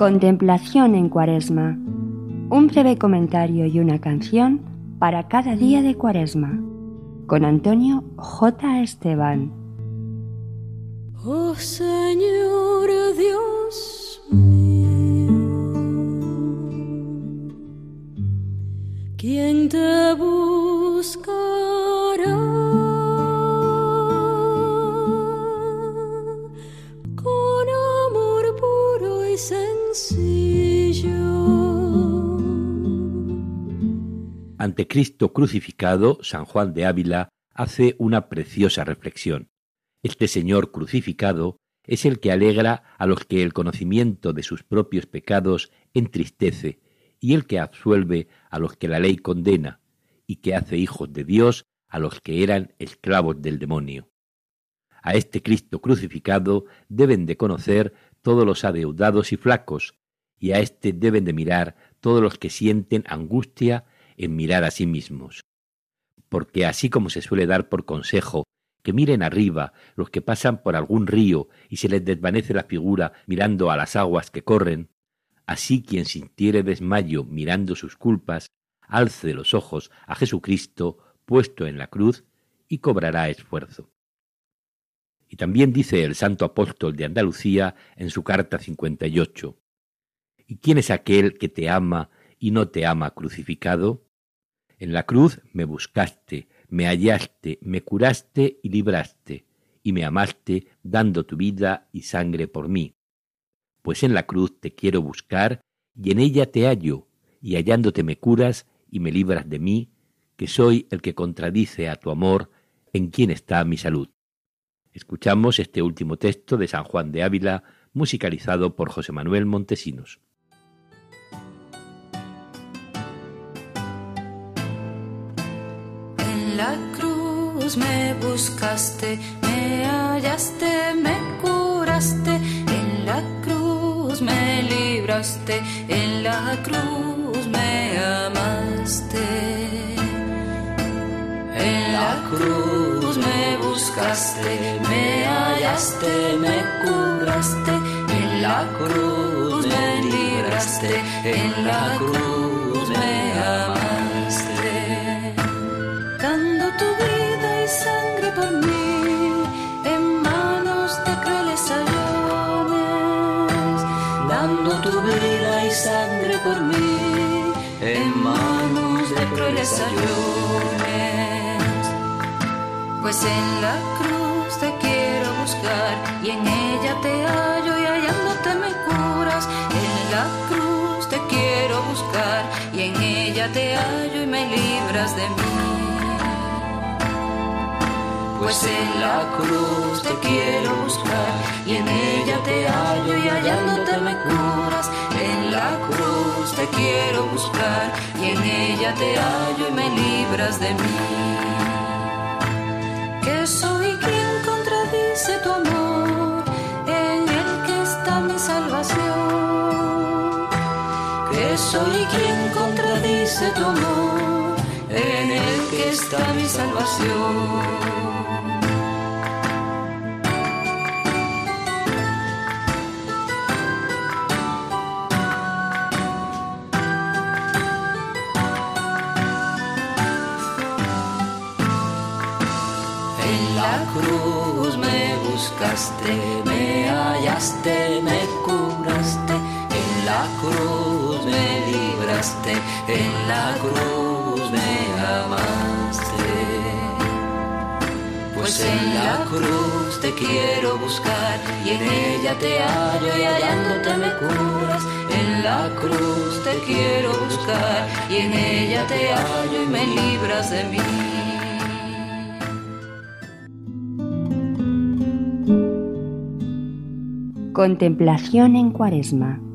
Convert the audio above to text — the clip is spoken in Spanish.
Contemplación en Cuaresma. Un breve comentario y una canción para cada día de Cuaresma. Con Antonio J. Esteban. Oh Señor Dios mío, ¿quién te buscará? Ante Cristo crucificado, San Juan de Ávila hace una preciosa reflexión. Este Señor crucificado es el que alegra a los que el conocimiento de sus propios pecados entristece y el que absuelve a los que la ley condena y que hace hijos de Dios a los que eran esclavos del demonio. A este Cristo crucificado deben de conocer todos los adeudados y flacos, y a éste deben de mirar todos los que sienten angustia en mirar a sí mismos. Porque así como se suele dar por consejo que miren arriba los que pasan por algún río y se les desvanece la figura mirando a las aguas que corren, así quien sintiere desmayo mirando sus culpas, alce los ojos a Jesucristo puesto en la cruz y cobrará esfuerzo. Y también dice el santo apóstol de Andalucía en su carta 58, ¿Y quién es aquel que te ama y no te ama crucificado? En la cruz me buscaste, me hallaste, me curaste y libraste, y me amaste dando tu vida y sangre por mí. Pues en la cruz te quiero buscar, y en ella te hallo, y hallándote me curas y me libras de mí, que soy el que contradice a tu amor, en quien está mi salud. Escuchamos este último texto de San Juan de Ávila, musicalizado por José Manuel Montesinos. La cruz me buscaste, me hallaste, me curaste, en la cruz me libraste, en la cruz me amaste. En la cruz me buscaste, me hallaste, me curaste, en la cruz me libraste, en la cruz ayones. Pues en la cruz te quiero buscar y en ella te hallo y hallándote me curas. En la cruz te quiero buscar y en ella te hallo y me libras de mí. Pues en la cruz te quiero buscar y en ella te hallo y hallándote me curas en la cruz te quiero buscar y en ella te hallo y me libras de mí. Que soy quien contradice tu amor, en el que está mi salvación. Que soy quien contradice tu amor, está mi salvación. me hallaste, me curaste, en la cruz me libraste, en la cruz me amaste. Pues en la cruz te quiero buscar y en ella te hallo y hallándote me curas. En la cruz te quiero buscar y en ella te hallo y me libras de mí. Contemplación en Cuaresma